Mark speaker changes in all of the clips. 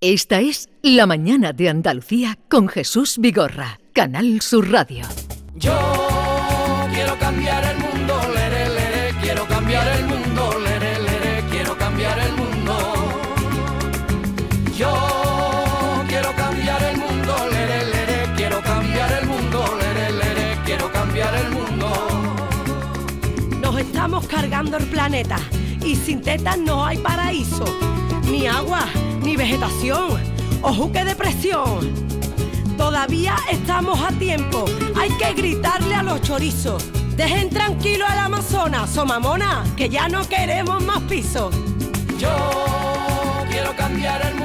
Speaker 1: Esta es La Mañana de Andalucía con Jesús Vigorra, Canal Sur Radio.
Speaker 2: Yo quiero cambiar el mundo, lere, lere, quiero cambiar el mundo, lere, lere, quiero cambiar el mundo. Yo quiero cambiar el mundo, lere, lere, quiero cambiar el mundo, lere, lere, quiero cambiar el mundo.
Speaker 3: Nos estamos cargando el planeta y sin tetas no hay paraíso, ni agua ni vegetación. ¡Ojo que depresión! Todavía estamos a tiempo. Hay que gritarle a los chorizos. Dejen tranquilo al Amazonas, somamona, que ya no queremos más pisos.
Speaker 2: Yo quiero cambiar el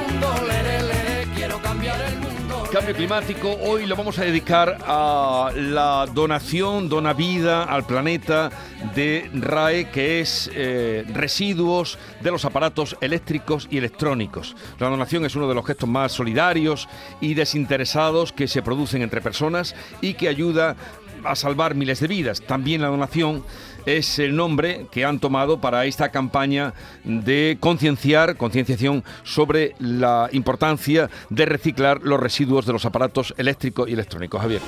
Speaker 4: Cambio climático, hoy lo vamos a dedicar a la donación, dona vida al planeta de RAE, que es eh, residuos de los aparatos eléctricos y electrónicos. La donación es uno de los gestos más solidarios y desinteresados que se producen entre personas y que ayuda a salvar miles de vidas. También la donación es el nombre que han tomado para esta campaña de concienciar, concienciación sobre la importancia de reciclar los residuos de los aparatos eléctricos y electrónicos. Javier.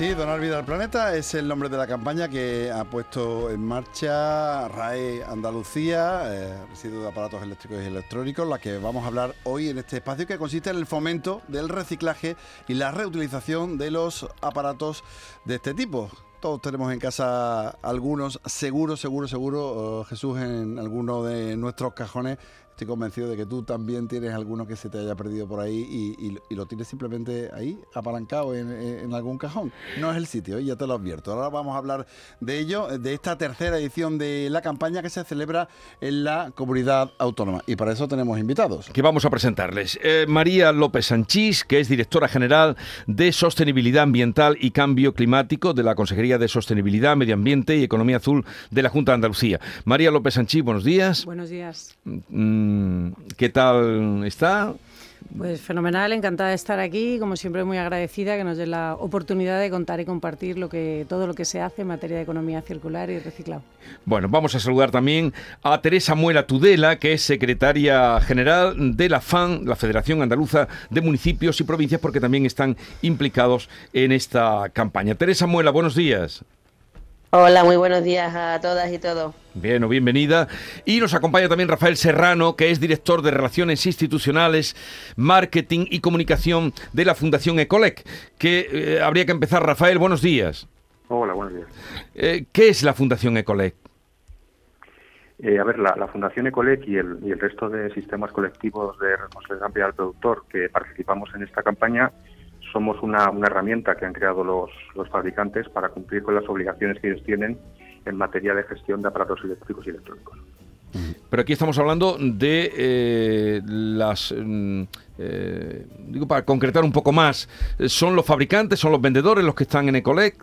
Speaker 5: Sí, Donar Vida al Planeta es el nombre de la campaña que ha puesto en marcha RAE Andalucía, eh, residuos de aparatos eléctricos y electrónicos, la que vamos a hablar hoy en este espacio, que consiste en el fomento del reciclaje y la reutilización de los aparatos de este tipo. Todos tenemos en casa algunos, seguro, seguro, seguro, eh, Jesús, en alguno de nuestros cajones. Estoy convencido de que tú también tienes alguno que se te haya perdido por ahí y, y- y lo tienes simplemente ahí, apalancado en, en algún cajón. No es el sitio, ¿eh? ya te lo advierto. Ahora vamos a hablar de ello, de esta tercera edición de la campaña que se celebra en la comunidad autónoma. Y para eso tenemos invitados.
Speaker 4: que vamos a presentarles. Eh, María López Sanchís, que es directora general de Sostenibilidad Ambiental y Cambio Climático de la Consejería de Sostenibilidad, Medio Ambiente y Economía Azul de la Junta de Andalucía. María López Sanchís, buenos días.
Speaker 6: Buenos días.
Speaker 4: Mm, ¿Qué tal está?
Speaker 6: Pues fenomenal, encantada de estar aquí, como siempre muy agradecida que nos dé la oportunidad de contar y compartir lo que todo lo que se hace en materia de economía circular y reciclado.
Speaker 4: Bueno, vamos a saludar también a Teresa Muela Tudela, que es secretaria general de la FAN, la Federación Andaluza de Municipios y Provincias, porque también están implicados en esta campaña. Teresa Muela, buenos días.
Speaker 7: Hola, muy buenos días a todas y todos.
Speaker 4: Bien, o bienvenida. Y nos acompaña también Rafael Serrano, que es director de Relaciones Institucionales, Marketing y Comunicación de la Fundación Ecolec. Que eh, habría que empezar, Rafael, buenos días.
Speaker 8: Hola, buenos días.
Speaker 4: Eh, ¿Qué es la Fundación Ecolec?
Speaker 8: Eh, a ver, la, la Fundación Ecolec y el, y el resto de sistemas colectivos de responsabilidad ampliada del productor que participamos en esta campaña somos una, una herramienta que han creado los, los fabricantes para cumplir con las obligaciones que ellos tienen en materia de gestión de aparatos eléctricos y electrónicos.
Speaker 4: Pero aquí estamos hablando de eh, las... mm, eh, digo, para concretar un poco más, ¿son los fabricantes, son los vendedores los que están en Ecolec?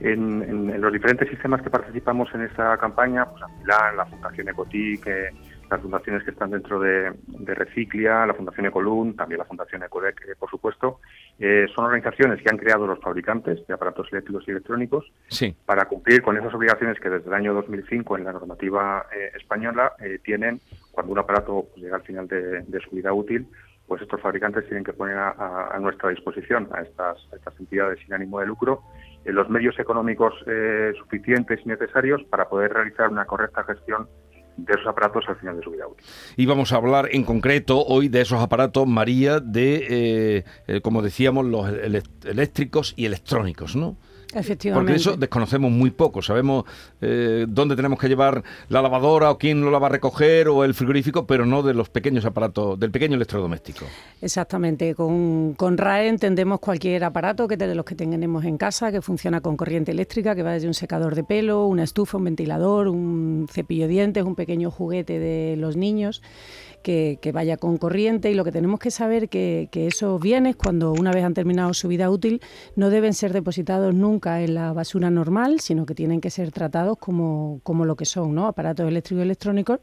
Speaker 8: En, en- en los diferentes sistemas que participamos en esta campaña, pues Milán, la Fundación Ecotic, eh, las fundaciones que están dentro de, de Reciclia, la Fundación Ecolun, también la Fundación Ecolec, eh, por supuesto, eh, son organizaciones que han creado los fabricantes de aparatos eléctricos y electrónicos
Speaker 4: Sí.
Speaker 8: para cumplir con esas obligaciones que desde el año 2005 en la normativa eh, española tienen cuando un aparato pues, llega al final de, de su vida útil, pues estos fabricantes tienen que poner a, a- nuestra disposición a estas, a estas entidades sin ánimo de lucro los medios económicos eh, suficientes y necesarios para poder realizar una correcta gestión de esos aparatos al final de su vida útil.
Speaker 4: Y vamos a hablar en concreto hoy de esos aparatos, María, de, eh, eh, como decíamos, los eléctricos y electrónicos, ¿no?
Speaker 6: Efectivamente.
Speaker 4: Porque de eso desconocemos muy poco. Sabemos eh, dónde tenemos que llevar la lavadora o quién lo la va a recoger o el frigorífico, pero no de los pequeños aparatos, del pequeño electrodoméstico.
Speaker 6: Exactamente. Con, con RAE entendemos cualquier aparato que de los que tenemos en casa, que funciona con corriente eléctrica, que va desde un secador de pelo, una estufa, un ventilador, un cepillo de dientes, un pequeño juguete de los niños. Que, que vaya con corriente y lo que tenemos que saber que, que esos bienes cuando una vez han terminado su vida útil no deben ser depositados nunca en la basura normal sino que tienen que ser tratados como, como lo que son ¿no? aparatos eléctricos y electrónicos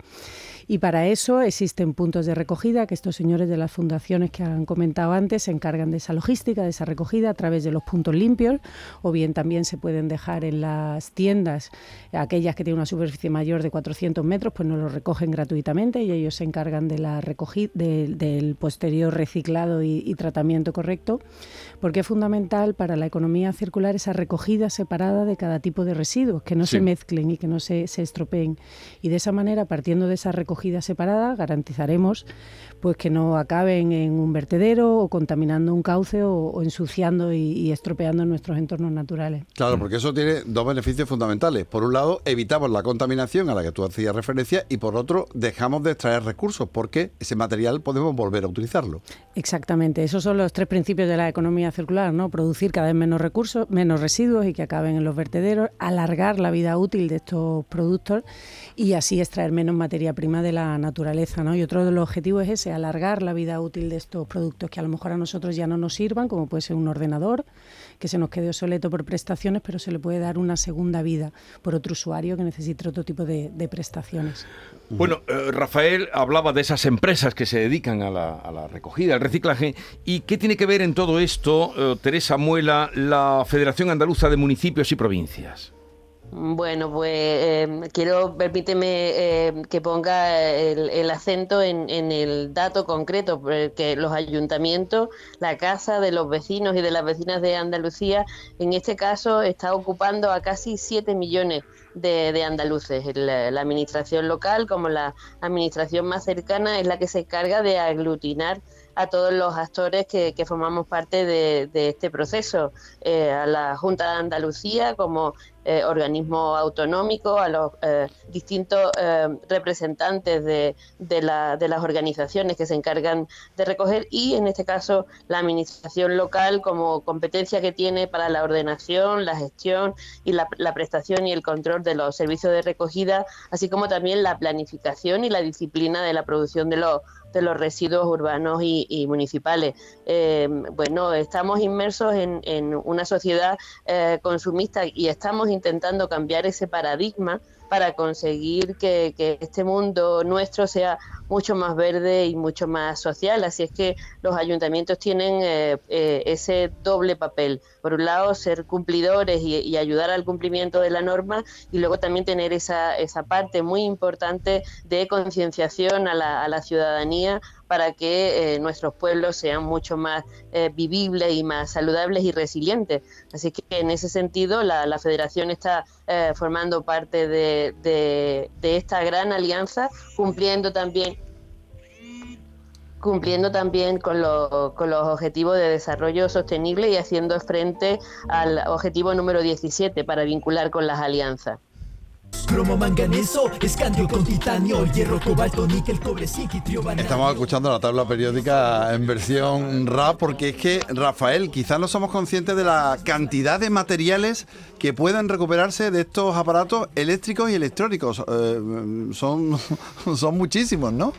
Speaker 6: Y para eso existen puntos de recogida que estos señores de las fundaciones que han comentado antes se encargan de esa logística, de esa recogida a través de los puntos limpios, o bien también se pueden dejar en las tiendas, aquellas que tienen una superficie mayor de 400 metros, pues nos lo recogen gratuitamente y ellos se encargan de la recogida, del posterior reciclado y, tratamiento correcto, porque es fundamental para la economía circular esa recogida separada de cada tipo de residuos, que no se mezclen y que no se, se estropeen. Y de esa manera, partiendo de esa recogida separada, garantizaremos pues que no acaben en un vertedero o contaminando un cauce o, ensuciando y, estropeando nuestros entornos naturales.
Speaker 5: Claro, porque eso tiene dos beneficios fundamentales. Por un lado, evitamos la contaminación a la que tú hacías referencia y por otro, dejamos de extraer recursos porque ese material podemos volver a utilizarlo.
Speaker 6: Exactamente, esos son los tres principios de la economía circular, ¿no? Producir cada vez menos recursos, menos residuos y que acaben en los vertederos, alargar la vida útil de estos productos y así extraer menos materia prima de la naturaleza, ¿no? Y otro de los objetivos es ese alargar la vida útil de estos productos que a lo mejor a nosotros ya no nos sirvan, como puede ser un ordenador, que se nos quede obsoleto por prestaciones, pero se le puede dar una segunda vida por otro usuario que necesite otro tipo de, prestaciones.
Speaker 4: Bueno, eh, Rafael hablaba de esas empresas que se dedican a la, recogida, al reciclaje. ¿Y qué tiene que ver en todo esto, eh, Teresa Muela, la Federación Andaluza de Municipios y Provincias?
Speaker 7: Bueno, pues em, quiero, permíteme em, que ponga el, acento en, el dato concreto, que los ayuntamientos, la casa de los vecinos y de las vecinas de Andalucía, en este caso está ocupando a casi 7 millones de, andaluces. La, la, administración local, como la administración más cercana, es la que se encarga de aglutinar a todos los actores que, formamos parte de, este proceso, eh, a la Junta de Andalucía como eh, organismo autonómico, a los eh, distintos representantes de, las organizaciones que se encargan de recoger y en este caso la administración local como competencia que tiene para la ordenación, la gestión y la, la prestación y el control de los servicios de recogida, así como también la planificación y la disciplina de la producción de los de los residuos urbanos y, municipales. Eh, bueno, estamos inmersos en, una sociedad eh, consumista y estamos intentando cambiar ese paradigma para conseguir que, este mundo nuestro sea mucho más verde y mucho más social. Así es que los ayuntamientos tienen eh, eh, ese doble papel. Por un lado, ser cumplidores y, ayudar al cumplimiento de la norma y luego también tener esa, esa parte muy importante de concienciación a la, a la ciudadanía para que eh, nuestros pueblos sean mucho más eh, vivibles y más saludables y resilientes. Así que en ese sentido la, federación está eh, formando parte de, de, esta gran alianza, cumpliendo también cumpliendo también con, con, los objetivos de desarrollo sostenible y haciendo frente al objetivo número 17 para vincular con las alianzas.
Speaker 5: Cromo, manganeso, escandio con titanio, hierro, cobalto, níquel, cobre, Estamos escuchando la tabla periódica en versión rap porque es que, Rafael, quizás no somos conscientes de la cantidad de materiales que puedan recuperarse de estos aparatos eléctricos y electrónicos. Eh, son, son muchísimos, ¿no?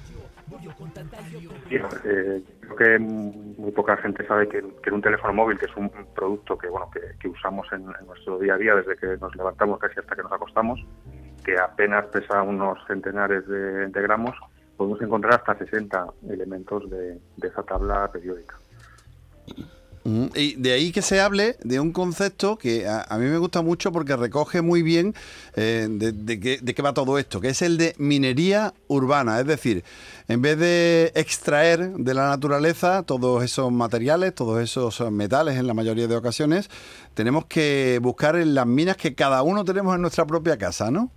Speaker 8: Eh, creo que muy poca gente sabe que, en un teléfono móvil, que es un producto que bueno que, usamos en, nuestro día a día desde que nos levantamos casi hasta que nos acostamos, que apenas pesa unos centenares de, gramos, podemos encontrar hasta 60 elementos de esa tabla periódica.
Speaker 5: Y de ahí que se hable de un concepto que a, mí me gusta mucho porque recoge muy bien eh, de, qué, va todo esto, que es el de minería urbana. Es decir, en vez de extraer de la naturaleza todos esos materiales, todos esos metales en la mayoría de ocasiones, tenemos que buscar en las minas que cada uno tenemos en nuestra propia casa, ¿no?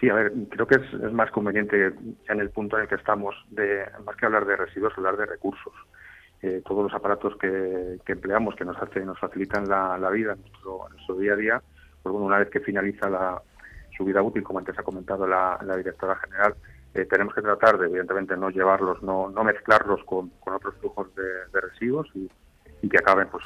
Speaker 8: Sí, a ver, creo que es, más conveniente en el punto en el que estamos, de más que hablar de residuos, hablar de recursos. Eh, todos los aparatos que, empleamos, que nos hacen, nos facilitan la, vida en nuestro, día a día, pues bueno, una vez que finaliza la, su vida útil, como antes ha comentado la, directora general, eh, tenemos que tratar de, evidentemente, no llevarlos, no, no mezclarlos con, otros flujos de, residuos y, que acaben, pues,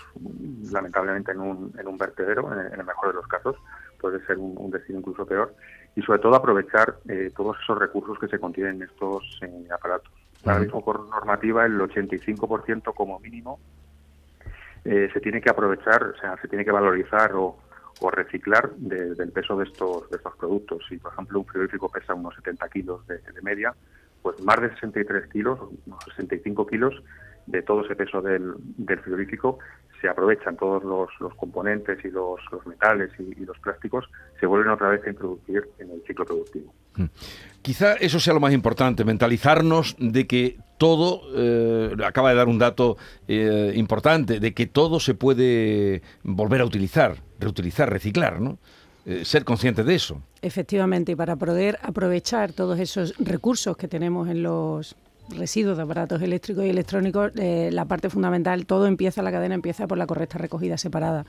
Speaker 8: lamentablemente, en un, en un vertedero, en, el mejor de los casos, puede ser un, destino incluso peor, y sobre todo aprovechar eh, todos esos recursos que se contienen en estos aparatos. Ahora mismo por normativa el 85% como mínimo eh, se tiene que aprovechar, o sea, se tiene que valorizar o, o reciclar del peso de estos, de estos productos. Si, por ejemplo, un frigorífico pesa unos 70 kilos de, media, pues más de 63 kilos, unos 65 kilos de todo ese peso del, del frigorífico se aprovechan todos los, componentes y los, metales y, los plásticos, se vuelven otra vez a introducir en el ciclo productivo.
Speaker 4: Mm. Quizá eso sea lo más importante, mentalizarnos de que todo, eh, acaba de dar un dato eh, importante, de que todo se puede volver a utilizar, reutilizar, reciclar, ¿no? Eh, ser conscientes de eso.
Speaker 6: Efectivamente, y para poder aprovechar todos esos recursos que tenemos en los residuos de aparatos eléctricos y electrónicos, eh, la parte fundamental, todo empieza, la cadena empieza por la correcta recogida separada.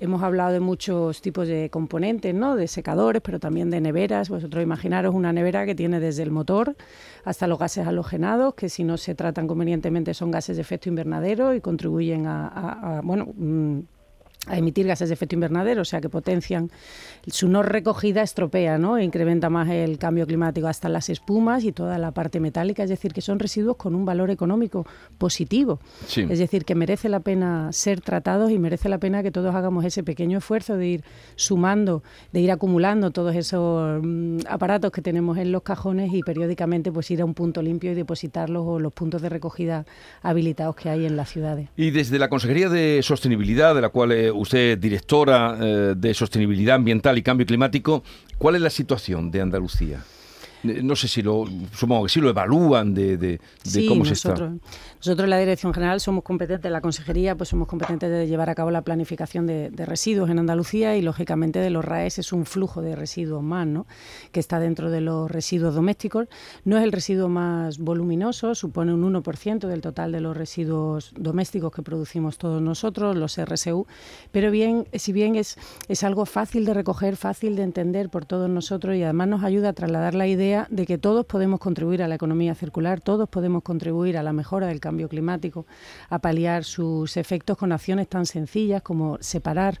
Speaker 6: Hemos hablado de muchos tipos de componentes, ¿no? de secadores, pero también de neveras. Vosotros imaginaros una nevera que tiene desde el motor hasta los gases halogenados, que si no se tratan convenientemente son gases de efecto invernadero y contribuyen a, bueno, mm, a emitir gases de efecto invernadero, o sea que potencian su no recogida estropea, ¿no? E incrementa más el cambio climático hasta las espumas y toda la parte metálica, es decir, que son residuos con un valor económico positivo. Es decir, que merece la pena ser tratados y merece la pena que todos hagamos ese pequeño esfuerzo de ir sumando, de ir acumulando todos esos mm, aparatos que tenemos en los cajones y periódicamente pues ir a un punto limpio y depositarlos o los puntos de recogida habilitados que hay en las ciudades.
Speaker 4: Y desde la Consejería de Sostenibilidad, de la cual eh, usted directora eh, de Sostenibilidad Ambiental y Cambio Climático, ¿cuál es la situación de Andalucía? No sé si lo, supongo que sí lo evalúan de, de, cómo se está.
Speaker 6: Nosotros en la Dirección General somos competentes, la Consejería, pues somos competentes de llevar a cabo la planificación de, residuos en Andalucía y lógicamente de los RAES es un flujo de residuos más, ¿no? Que está dentro de los residuos domésticos. No es el residuo más voluminoso, supone un 1% del total de los residuos domésticos que producimos todos nosotros, los RSU, pero bien, si bien es, es algo fácil de recoger, fácil de entender por todos nosotros y además nos ayuda a trasladar la idea de que todos podemos contribuir a la economía circular, todos podemos contribuir a la mejora del cambio climático, a paliar sus efectos con acciones tan sencillas como separar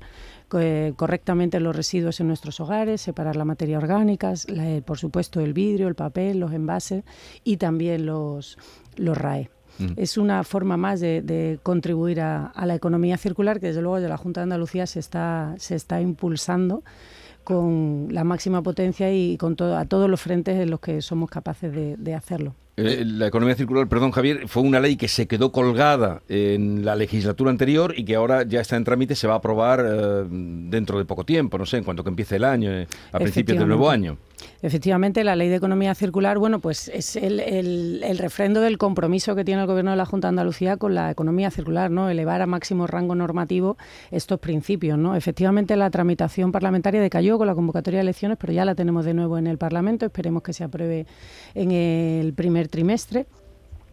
Speaker 6: eh, correctamente los residuos en nuestros hogares, separar la materia orgánica, eh, por supuesto el vidrio, el papel, los envases y también los, los RAE. Mm. Es una forma más de, contribuir a, a, la economía circular que desde luego desde la Junta de Andalucía se está, se está impulsando con la máxima potencia y con todo, a todos los frentes en los que somos capaces de, hacerlo.
Speaker 4: Eh, la economía circular, perdón Javier, fue una ley que se quedó colgada en la legislatura anterior y que ahora ya está en trámite, se va a aprobar eh, dentro de poco tiempo, no sé, en cuanto que empiece el año, eh, a principios del nuevo año.
Speaker 6: Efectivamente, la ley de economía circular, bueno, pues es el, el, refrendo del compromiso que tiene el Gobierno de la Junta de Andalucía con la economía circular, ¿no? Elevar a máximo rango normativo estos principios, ¿no? Efectivamente, la tramitación parlamentaria decayó con la convocatoria de elecciones, pero ya la tenemos de nuevo en el Parlamento. Esperemos que se apruebe en el primer trimestre.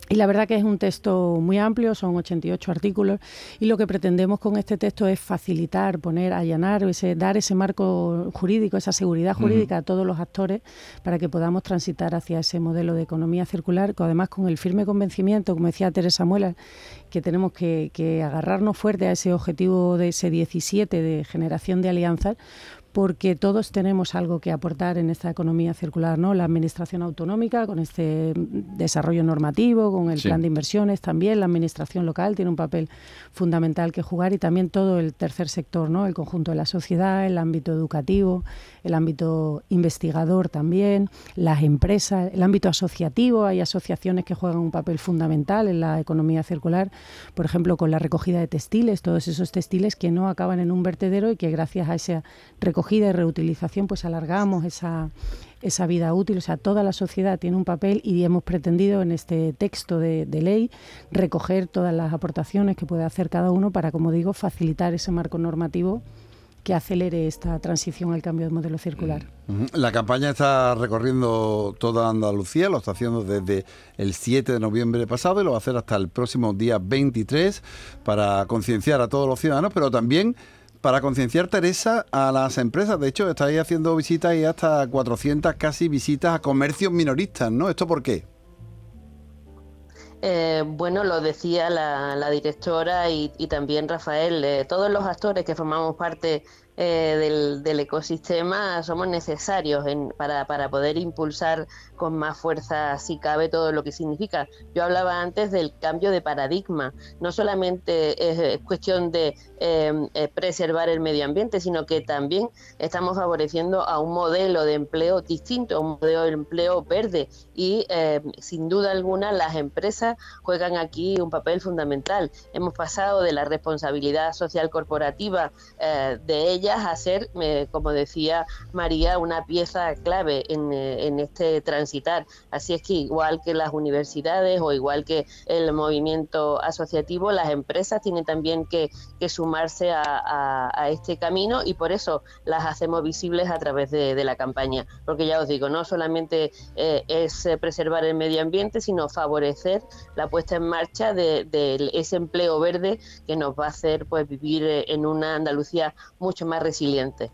Speaker 6: Y la verdad que es un texto muy amplio, son 88 artículos, y lo que pretendemos con este texto es facilitar, poner, allanar, ese, dar ese marco jurídico, esa seguridad jurídica a todos los actores para que podamos transitar hacia ese modelo de economía circular, que además con el firme convencimiento, como decía Teresa Muela, que tenemos que, que agarrarnos fuerte a ese objetivo de ese 17 de generación de alianzas, porque todos tenemos algo que aportar en esta economía circular, ¿no? La administración autonómica con este desarrollo normativo, con el plan de inversiones también, la administración local tiene un papel fundamental que jugar y también todo el tercer sector, ¿no? El conjunto de la sociedad, el ámbito educativo, el ámbito investigador también, las empresas, el ámbito asociativo, hay asociaciones que juegan un papel fundamental en la economía circular, por ejemplo, con la recogida de textiles, todos esos textiles que no acaban en un vertedero y que gracias a esa recogida recogida y reutilización, pues alargamos esa, esa vida útil. O sea, toda la sociedad tiene un papel y hemos pretendido en este texto de, ley recoger todas las aportaciones que puede hacer cada uno para, como digo, facilitar ese marco normativo que acelere esta transición al cambio de modelo circular.
Speaker 5: La campaña está recorriendo toda Andalucía, lo está haciendo desde el 7 de noviembre pasado y lo va a hacer hasta el próximo día 23 para concienciar a todos los ciudadanos, pero también para concienciar, Teresa, a las empresas. De hecho, estáis haciendo visitas y hasta 400 casi visitas a comercios minoristas, ¿no? ¿Esto por qué?
Speaker 7: Eh, bueno, lo decía la, directora y, también Rafael, eh, todos los actores que formamos parte del, del, ecosistema somos necesarios para, para, poder impulsar con más fuerza, si cabe, todo lo que significa. Yo hablaba antes del cambio de paradigma. No solamente es cuestión de em, eh, preservar el medio ambiente, sino que también estamos favoreciendo a un modelo de empleo distinto, un modelo de empleo verde. Y em, sin duda alguna las empresas juegan aquí un papel fundamental. Hemos pasado de la responsabilidad social corporativa eh, de ellas a ser, eh, como decía María, una pieza clave en, este transitar. Así es que igual que las universidades o igual que el movimiento asociativo, las empresas tienen también que, sumarse a, este camino y por eso las hacemos visibles a través de, la campaña. Porque ya os digo, no solamente eh, es preservar el medio ambiente, sino favorecer la puesta en marcha de, ese empleo verde que nos va a hacer pues vivir eh, en una Andalucía mucho más resiliente.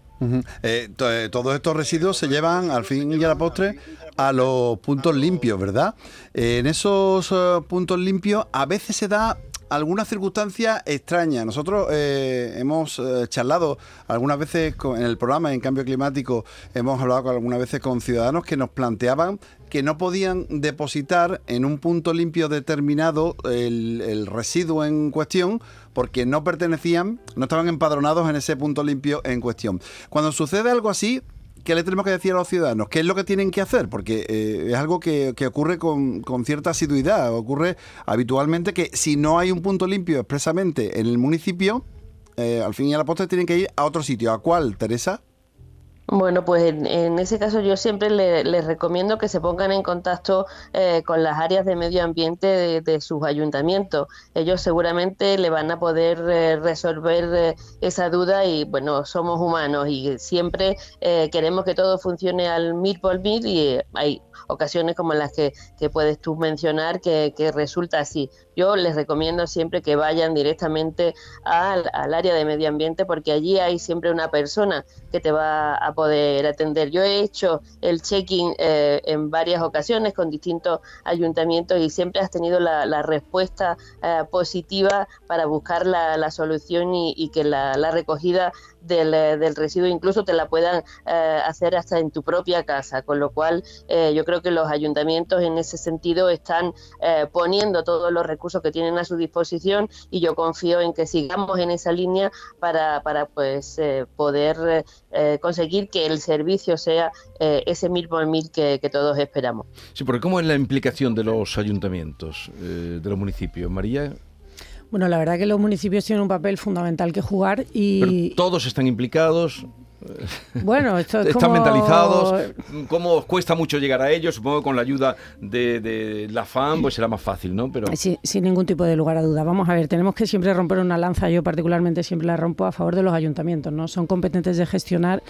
Speaker 5: Eh, todos estos residuos se llevan al fin y a la postre a los puntos limpios, ¿verdad? en esos puntos limpios a veces se da alguna circunstancia extraña. Nosotros eh, hemos eh, charlado algunas veces en el programa en cambio climático, hemos hablado algunas veces con ciudadanos que nos planteaban que no podían depositar en un punto limpio determinado el, el residuo en cuestión porque no pertenecían, no estaban empadronados en ese punto limpio en cuestión. Cuando sucede algo así, ¿qué le tenemos que decir a los ciudadanos? ¿Qué es lo que tienen que hacer? Porque eh, es algo que, ocurre con, cierta asiduidad, ocurre habitualmente que si no hay un punto limpio expresamente en el municipio, eh, al fin y al postre tienen que ir a otro sitio. ¿A cuál, Teresa?
Speaker 7: Bueno, pues en, ese caso yo siempre les recomiendo que se pongan en contacto eh, con las áreas de medio ambiente de, sus ayuntamientos. Ellos seguramente le van a poder eh, resolver eh, esa duda y bueno, somos humanos y siempre queremos que todo funcione al mil por mil y hay ocasiones como las que, puedes tú mencionar que, resulta así. Yo les recomiendo siempre que vayan directamente al, al área de medio ambiente porque allí hay siempre una persona que te va a poder atender. Yo he hecho el check-in eh, en varias ocasiones con distintos ayuntamientos y siempre has tenido la, respuesta eh, positiva para buscar la, solución y, que la, recogida del, del, residuo incluso te la puedan eh, hacer hasta en tu propia casa, con lo cual yo creo que los ayuntamientos en ese sentido están poniendo todos los recursos que tienen a su disposición y yo confío en que sigamos en esa línea para, para pues poder conseguir que el servicio sea eh, ese mil por mil que, todos esperamos.
Speaker 4: Sí, porque ¿cómo es la implicación de los ayuntamientos, eh, de los municipios? María.
Speaker 6: Bueno, la verdad que los municipios tienen un papel fundamental que jugar y...
Speaker 4: todos están implicados.
Speaker 6: Bueno, esto es
Speaker 4: Están mentalizados. ¿Cómo os cuesta mucho llegar a ellos? Supongo que con la ayuda de, la FAM pues será más fácil, ¿no?
Speaker 6: Pero... Sí, sin ningún tipo de lugar a duda. Vamos a ver, tenemos que siempre romper una lanza, yo particularmente siempre la rompo a favor de los ayuntamientos, ¿no? Son competentes de gestionar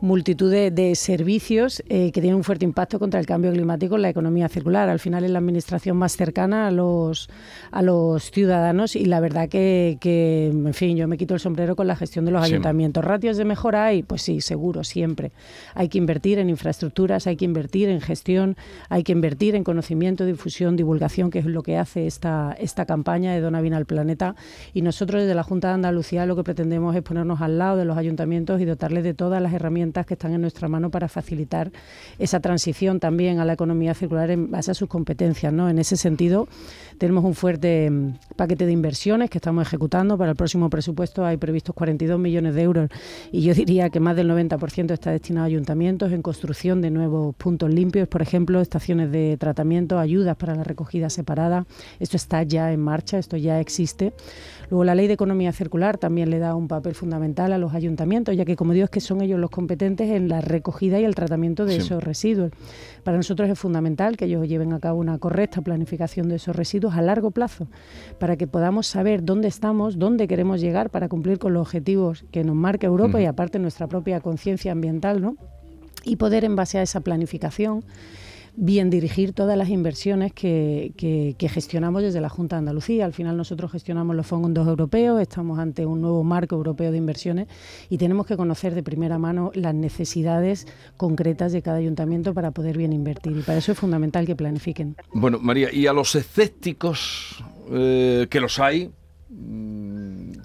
Speaker 6: multitud de, servicios eh, que tienen un fuerte impacto contra el cambio climático en la economía circular. Al final es la administración más cercana a los, a los ciudadanos y la verdad que, en fin, yo me quito el sombrero con la gestión de los ayuntamientos. Ratios de mejora hay, pues sí, seguro, siempre. Hay que invertir en infraestructuras, hay que invertir en gestión, hay que invertir en conocimiento, difusión, divulgación, que es lo que hace esta, esta campaña de Dona Vina al Planeta. Y nosotros desde la Junta de Andalucía lo que pretendemos es ponernos al lado de los ayuntamientos y dotarles de todas las herramientas que están en nuestra mano para facilitar esa transición también a la economía circular en base a sus competencias. ¿no? En ese sentido, tenemos un fuerte mm, paquete de inversiones que estamos ejecutando. Para el próximo presupuesto hay previstos 42 millones de euros y yo diría que más del 90% está destinado a ayuntamientos en construcción de nuevos puntos limpios, por ejemplo, estaciones de tratamiento, ayudas para la recogida separada. Esto está ya en marcha, esto ya existe. Luego la ley de economía circular también le da un papel fundamental a los ayuntamientos, ya que como digo es que son ellos los competentes en la recogida y el tratamiento de esos residuos. Para nosotros es fundamental que ellos lleven a cabo una correcta planificación de esos residuos a largo plazo, para que podamos saber dónde estamos, dónde queremos llegar para cumplir con los objetivos que nos marca Europa y aparte nuestra propia conciencia ambiental, ¿no? Y poder en base a esa planificación bien dirigir todas las inversiones que, gestionamos desde la Junta de Andalucía. Al final nosotros gestionamos los fondos europeos, estamos ante un nuevo marco europeo de inversiones y tenemos que conocer de primera mano las necesidades concretas de cada ayuntamiento para poder bien invertir. Y para eso es fundamental que planifiquen.
Speaker 4: Bueno, María, y a los escépticos, eh, que los hay,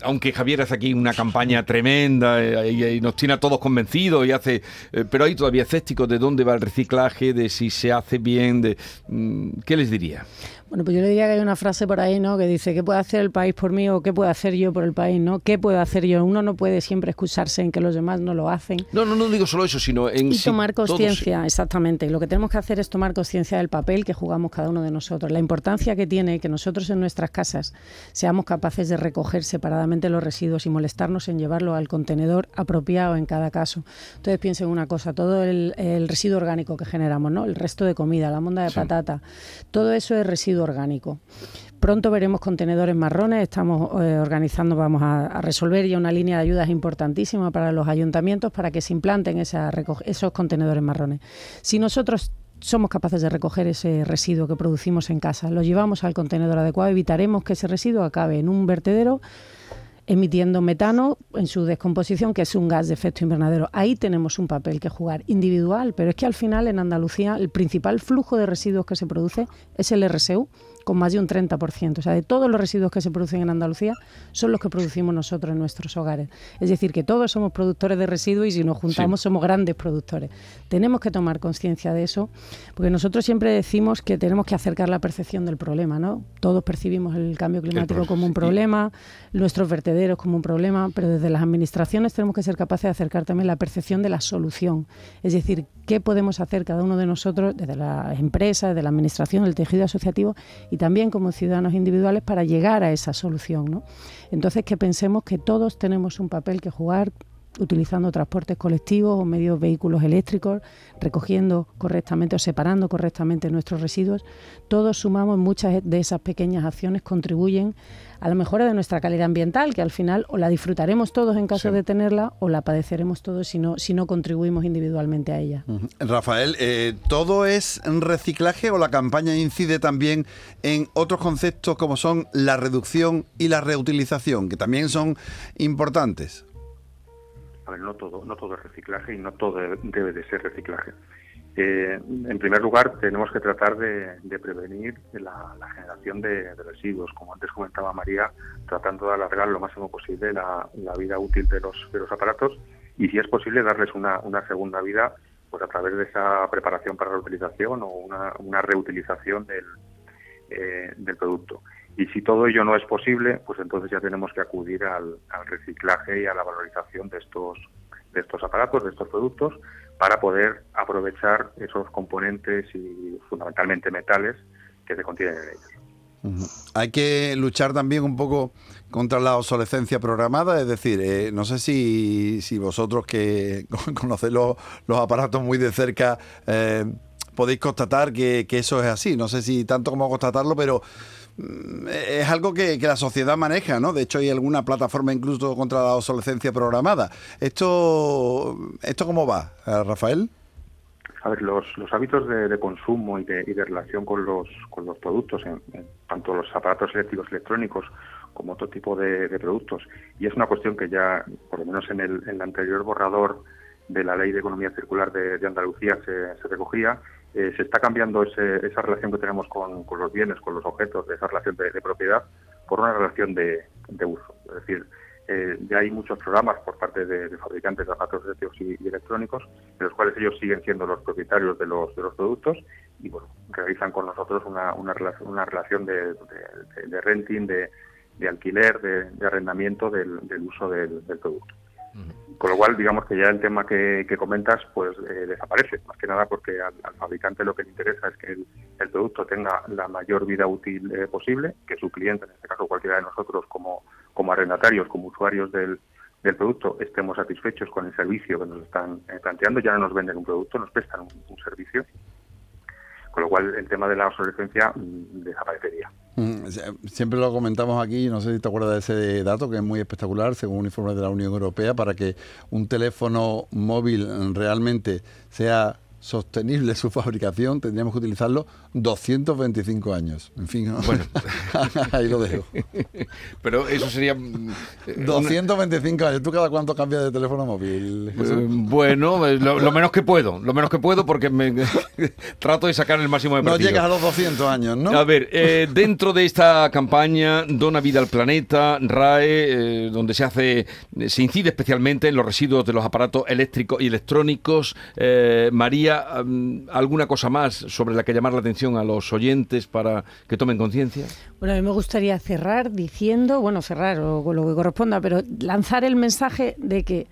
Speaker 4: aunque Javier hace aquí una campaña tremenda eh, y, nos tiene a todos convencidos y hace, eh, pero hay todavía escépticos de dónde va el reciclaje, de si se hace bien, de mm, ¿qué les diría?
Speaker 6: Bueno, pues yo le diría que hay una frase por ahí, ¿no? Que dice, ¿qué puede hacer el país por mí o qué puedo hacer yo por el país, ¿no? ¿Qué puedo hacer yo? Uno no puede siempre excusarse en que los demás no lo hacen.
Speaker 4: No, no, no digo solo eso, sino en
Speaker 6: Y tomar conciencia, exactamente. Lo que tenemos que hacer es tomar conciencia del papel que jugamos cada uno de nosotros. La importancia que tiene que nosotros en nuestras casas seamos capaces de recoger separadamente los residuos y molestarnos en llevarlo al contenedor apropiado en cada caso. Entonces piensen una cosa, todo el, el residuo orgánico que generamos, ¿no? El resto de comida, la monda de patata, todo eso es residuo orgánico. Pronto veremos contenedores marrones, estamos eh, organizando, vamos a, resolver ya una línea de ayudas importantísima para los ayuntamientos para que se implanten esos contenedores marrones. Si nosotros somos capaces de recoger ese residuo que producimos en casa, lo llevamos al contenedor adecuado, evitaremos que ese residuo acabe en un vertedero emitiendo metano en su descomposición, que es un gas de efecto invernadero. Ahí tenemos un papel que jugar individual, pero es que al final en Andalucía el principal flujo de residuos que se produce es el RSU, con más de un 30%. O sea, de todos los residuos que se producen en Andalucía son los que producimos nosotros en nuestros hogares. Es decir, que todos somos productores de residuos y si nos juntamos somos grandes productores. Tenemos que tomar conciencia de eso, porque nosotros siempre decimos que tenemos que acercar la percepción del problema, ¿no? Todos percibimos el cambio climático como un
Speaker 4: sí.
Speaker 6: problema, nuestros vertederos como un problema, pero desde las administraciones tenemos que ser capaces de acercar también la percepción de la solución. Es decir, qué podemos hacer cada uno de nosotros, desde las empresas, desde la administración, el tejido asociativo y también como ciudadanos individuales para llegar a esa solución. ¿no? Entonces, que pensemos que todos tenemos un papel que jugar utilizando transportes colectivos o medios vehículos eléctricos, recogiendo correctamente o separando correctamente nuestros residuos, todos sumamos muchas de esas pequeñas acciones, contribuyen a la mejora de nuestra calidad ambiental, que al final o la disfrutaremos todos en caso
Speaker 4: Sí.
Speaker 6: de tenerla o la padeceremos todos si no, si no contribuimos individualmente a ella.
Speaker 5: Rafael, eh, ¿todo es reciclaje o la campaña incide también en otros conceptos como son la reducción y la reutilización, que también son importantes?
Speaker 8: No todo, no todo es reciclaje y no todo debe de ser reciclaje. Eh, en primer lugar, tenemos que tratar de, prevenir la, generación de, residuos, como antes comentaba María, tratando de alargar lo máximo posible la, vida útil de los, de los aparatos y, si es posible, darles una, segunda vida pues a través de esa preparación para la utilización o una, reutilización del, eh, del producto. Y si todo ello no es posible, pues entonces ya tenemos que acudir al, al reciclaje y a la valorización de estos, de estos aparatos, de estos productos, para poder aprovechar esos componentes y fundamentalmente metales que se contienen en ellos.
Speaker 5: Hay que luchar también un poco contra la obsolescencia programada, es decir, eh, no sé si, si vosotros que conocéis los, aparatos muy de cerca eh, podéis constatar que, que eso es así. No sé si tanto como constatarlo, pero es algo que, la sociedad maneja, ¿no? De hecho, hay alguna plataforma incluso contra la obsolescencia programada. ¿Esto, esto cómo va, eh, Rafael?
Speaker 8: A ver, los, los hábitos de, consumo y de, y de relación con los, con los productos, en, tanto los aparatos eléctricos electrónicos como otro tipo de, de productos, y es una cuestión que ya, por lo menos en el, en el anterior borrador de la Ley de Economía Circular de Andalucía se, se recogía, eh, se está cambiando ese- esa relación que tenemos con, con los bienes, con los objetos, esa relación de, propiedad, por una relación de, uso. Es decir, eh, ya hay muchos programas por parte de, fabricantes de aparatos eléctricos y, y electrónicos, en los cuales ellos siguen siendo los propietarios de los, de los productos y bueno, realizan con nosotros una, una, una relación de, renting, de, alquiler, de, arrendamiento del, uso del producto. Con lo cual, digamos que ya el tema que, que comentas pues eh, desaparece, más que nada porque al, fabricante lo que le interesa es que el, producto tenga la mayor vida útil eh, posible, que su cliente, en este caso cualquiera de nosotros como, como arrendatarios, como usuarios del, del producto, estemos satisfechos con el servicio que nos están eh, planteando. Ya no nos venden un producto, nos prestan un servicio. Con lo cual, el tema de la obsolescencia mm, desaparecería.
Speaker 5: Mm, Siempre lo comentamos aquí, no sé si te acuerdas de ese dato que es muy espectacular, según un informe de la Unión Europea, para que un teléfono móvil realmente sea sostenible su fabricación, tendríamos que utilizarlo 225 años. En fin, bueno. ahí lo dejo.
Speaker 4: Pero eso sería...
Speaker 5: 225 eh, años. ¿Tú cada cuánto cambias de teléfono móvil?
Speaker 4: Eh, bueno, eh, lo, menos que puedo. Lo menos que puedo porque me trato de sacar el máximo de partido.
Speaker 5: No llegas a los 200 años, ¿no?
Speaker 4: A ver, dentro de esta campaña Dona Vida al Planeta, RAE, donde se hace, se incide especialmente en los residuos de los aparatos eléctricos y electrónicos, María ¿alguna cosa más sobre la que llamar la atención a los oyentes para que tomen conciencia?
Speaker 6: Bueno, a mí me gustaría cerrar diciendo, bueno, cerrar o lo que corresponda, pero lanzar el mensaje de que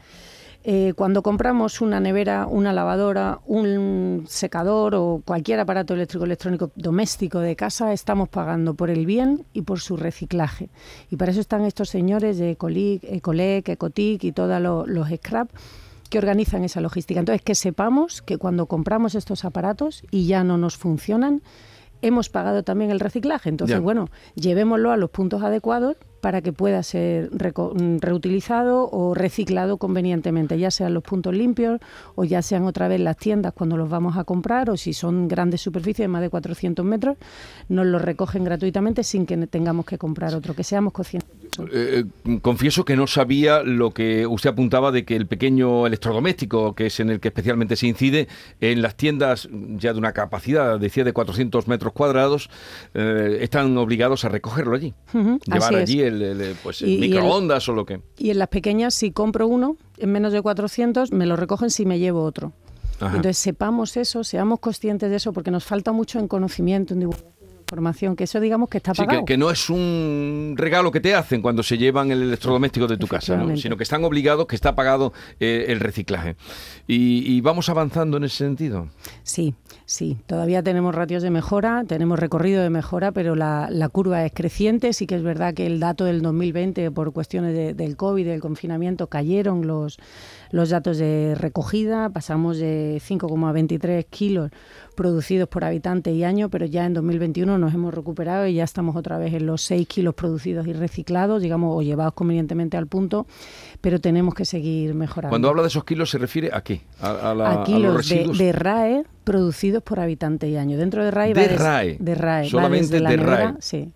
Speaker 6: eh, cuando compramos una nevera, una lavadora, un secador o cualquier aparato eléctrico electrónico doméstico de casa, estamos pagando por el bien y por su reciclaje. Y para eso están estos señores de Ecolic, Ecolec, Ecotic y todos los scrap que organizan esa logística. Entonces, que sepamos que cuando compramos estos aparatos y ya no nos funcionan, hemos pagado también el reciclaje. Entonces, bueno, llevémoslo a los puntos adecuados para que pueda ser reutilizado o reciclado convenientemente, ya sean los puntos limpios o ya sean otra vez las tiendas cuando los vamos a comprar o si son grandes superficies de más de 400 metros, nos los recogen gratuitamente sin que tengamos que comprar otro, que seamos conscientes.
Speaker 4: Eh, eh, confieso que no sabía lo que usted apuntaba de que el pequeño electrodoméstico, que es en el que especialmente se incide, en las tiendas ya de una capacidad, decía, de 400 metros cuadrados, eh, están obligados a recogerlo allí. llevar allí el, pues, microondas o lo que.
Speaker 6: Y en las pequeñas, si compro uno en menos de 400, me lo recogen si me llevo otro. Entonces sepamos eso, seamos conscientes de eso, porque nos falta mucho en conocimiento, en divulgación información, que eso digamos que está pagado.
Speaker 4: Sí, que, no es un regalo que te hacen cuando se llevan el electrodoméstico de tu casa, sino que están obligados, que está pagado eh, el reciclaje. Y, vamos avanzando en ese sentido.
Speaker 6: Sí, sí, todavía tenemos ratios de mejora, tenemos recorrido de mejora, pero la, curva es creciente. Sí que es verdad que el dato del 2020, por cuestiones del COVID, del confinamiento, cayeron los, los datos de recogida, pasamos de 5,23 kilos producidos por habitante y año, pero ya en 2021 nos hemos recuperado y ya estamos otra vez en los 6 kilos producidos y reciclados, digamos, o llevados convenientemente al punto, pero tenemos que seguir mejorando.
Speaker 4: Cuando habla de esos kilos, ¿se refiere a qué?
Speaker 6: A, kilos de, RAE producidos por habitante y año. Dentro de RAE
Speaker 4: de RAE.
Speaker 6: De RAE.
Speaker 4: Solamente de RAE.
Speaker 6: Sí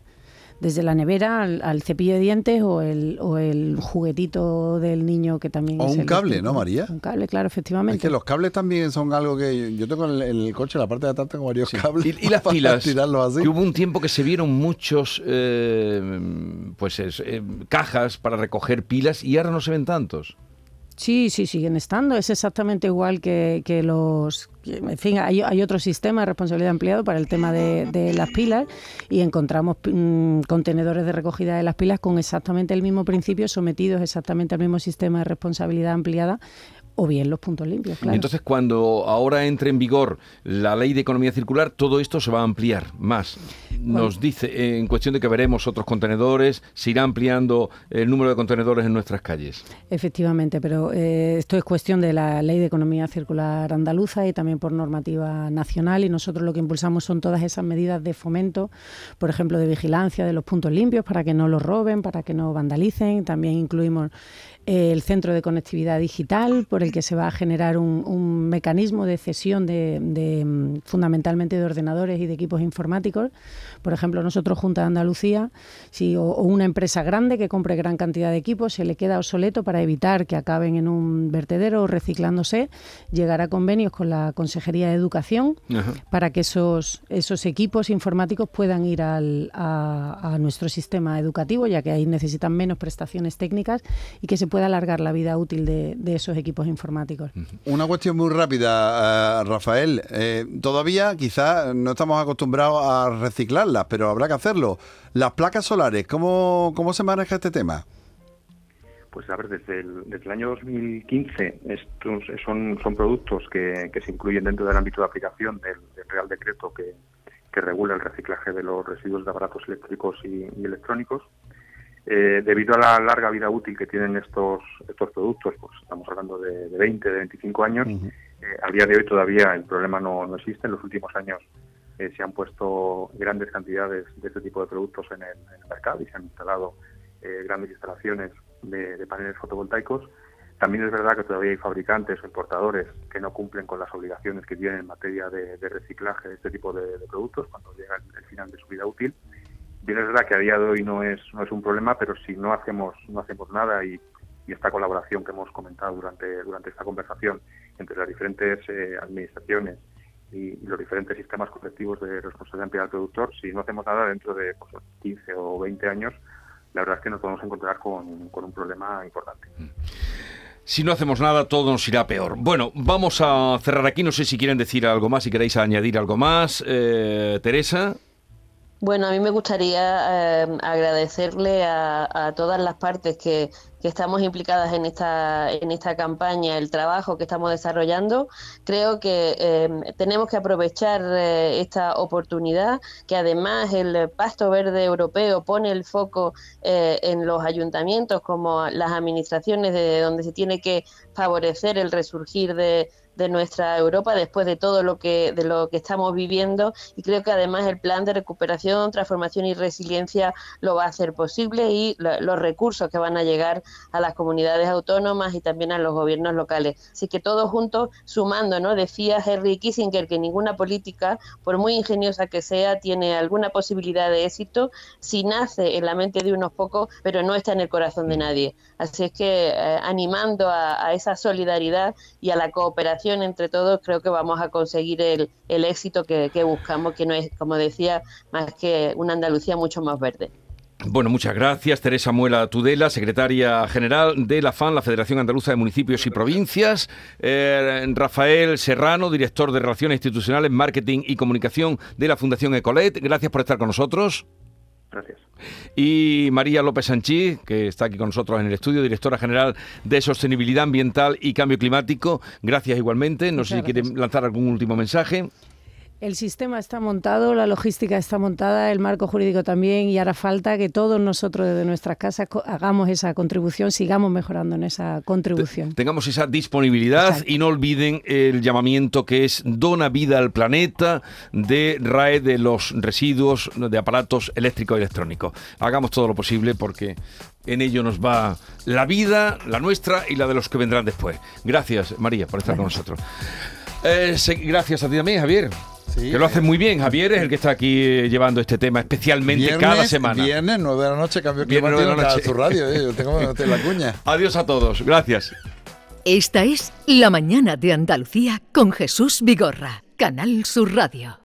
Speaker 6: desde la nevera al, cepillo de dientes o el, o el juguetito del niño que también
Speaker 5: o un cable, ¿no, María?
Speaker 6: Un cable, claro, efectivamente.
Speaker 5: Es que los cables también son algo que yo tengo en el, coche, en la parte de atrás tengo varios cables.
Speaker 4: Y, las pilas, que hubo un tiempo que se vieron muchos eh, pues eh, cajas para recoger pilas y ahora no se ven tantos.
Speaker 6: Sí, sí, siguen estando. Es exactamente igual que, que los... En fin, hay, hay, otro sistema de responsabilidad ampliado para el tema de, las pilas y encontramos mm, contenedores de recogida de las pilas con exactamente el mismo principio, sometidos exactamente al mismo sistema de responsabilidad ampliada o bien los puntos limpios. Claro.
Speaker 4: Entonces, cuando ahora entre en vigor la ley de economía circular, todo esto se va a ampliar más. Nos dice, en cuestión de que veremos otros contenedores, se irá ampliando el número de contenedores en nuestras calles.
Speaker 6: Efectivamente, pero eh, esto es cuestión de la ley de economía circular andaluza y también por normativa nacional y nosotros lo que impulsamos son todas esas medidas de fomento, por ejemplo, de vigilancia de los puntos limpios para que no los roben, para que no vandalicen. También incluimos el centro de conectividad digital, por el que se va a generar un, mecanismo de cesión de, mm, fundamentalmente de ordenadores y de equipos informáticos. Por ejemplo, nosotros, Junta de Andalucía, si, o, una empresa grande que compre gran cantidad de equipos, se le queda obsoleto para evitar que acaben en un vertedero o reciclándose, llegar a convenios con la Consejería de Educación para que esos, esos equipos informáticos puedan ir al, a, a nuestro sistema educativo, ya que ahí necesitan menos prestaciones técnicas y que se pueda alargar la vida útil de, esos equipos informáticos.
Speaker 5: Una cuestión muy rápida, eh, Rafael. Eh, todavía quizás no estamos acostumbrados a reciclarlas, pero habrá que hacerlo. Las placas solares, ¿cómo, cómo se maneja este tema?
Speaker 8: Pues a ver, desde el, desde el año 2015 estos son, son productos que, se incluyen dentro del ámbito de aplicación del, Real Decreto que, regula el reciclaje de los residuos de aparatos eléctricos y electrónicos. Eh, debido a la larga vida útil que tienen estos estos productos, pues estamos hablando de, 20, de 25 años, eh, al día de hoy todavía el problema no, no existe. En los últimos años eh, se han puesto grandes cantidades de este tipo de productos en el, mercado y se han instalado grandes instalaciones de, paneles fotovoltaicos, También es verdad que todavía hay fabricantes o importadores que no cumplen con las obligaciones que tienen en materia de, reciclaje de este tipo de, productos cuando llega el, final de su vida útil. Bien es verdad que a día de hoy no es no es un problema, pero si no hacemos no hacemos nada y, esta colaboración que hemos comentado durante durante esta conversación entre las diferentes eh, administraciones y, los diferentes sistemas colectivos de responsabilidad ampliada del productor, si no hacemos nada dentro de 15 pues, o 20 años, la verdad es que nos podemos encontrar con, con un problema importante.
Speaker 4: Si no hacemos nada, todo nos irá peor. Bueno, vamos a cerrar aquí. No sé si quieren decir algo más, si queréis añadir algo más. Eh, Teresa.
Speaker 7: Bueno, a mí me gustaría eh, agradecerle a, todas las partes que, estamos implicadas en esta, en esta campaña, el trabajo que estamos desarrollando. Creo que eh, tenemos que aprovechar eh, esta oportunidad, que además el Pasto Verde Europeo pone el foco en los ayuntamientos como las administraciones de donde se tiene que favorecer el resurgir de, de nuestra Europa después de todo lo que de lo que estamos viviendo y creo que además el plan de recuperación, transformación y resiliencia lo va a hacer posible y los recursos que van a llegar a las comunidades autónomas y también a los gobiernos locales. Así que todos juntos sumando, ¿no? Decía Henry Kissinger que ninguna política, por muy ingeniosa que sea, tiene alguna posibilidad de éxito si nace en la mente de unos pocos, pero no está en el corazón de nadie. Así es que eh, animando a esa solidaridad y a la cooperación entre todos, creo que vamos a conseguir el, éxito que, buscamos, que no es, como decía, más que una Andalucía mucho más verde.
Speaker 4: Bueno, muchas gracias. Teresa Muela Tudela, secretaria general de la FAN, la Federación Andaluza de Municipios y Provincias. Eh, Rafael Serrano, director de Relaciones Institucionales, Marketing y Comunicación de la Fundación Ecolet. Gracias por estar con nosotros.
Speaker 8: Gracias.
Speaker 4: Y María López Sanchí, que está aquí con nosotros en el estudio, directora general de Sostenibilidad Ambiental y Cambio Climático. Gracias igualmente. No sé si quieren lanzar algún último mensaje.
Speaker 6: El sistema está montado, la logística está montada, el marco jurídico también y hará falta que todos nosotros desde nuestras casas hagamos esa contribución, sigamos mejorando en esa contribución.
Speaker 4: Tengamos esa disponibilidad y no olviden el llamamiento que es Dona Vida al Planeta de RAE de los residuos de aparatos eléctricos y electrónicos. Hagamos todo lo posible porque en ello nos va la vida, la nuestra y la de los que vendrán después. Gracias, María, por estar con nosotros. Eh, gracias a ti también, Javier que lo hace muy bien. Javier es el que está aquí eh, llevando este tema especialmente cada semana.
Speaker 5: Viernes, 9 de la noche, cambio climático en noche. su radio. Eh, yo tengo que meter la cuña.
Speaker 4: Adiós a todos. Gracias.
Speaker 1: Esta es La Mañana de Andalucía con Jesús Vigorra, Canal Sur Radio.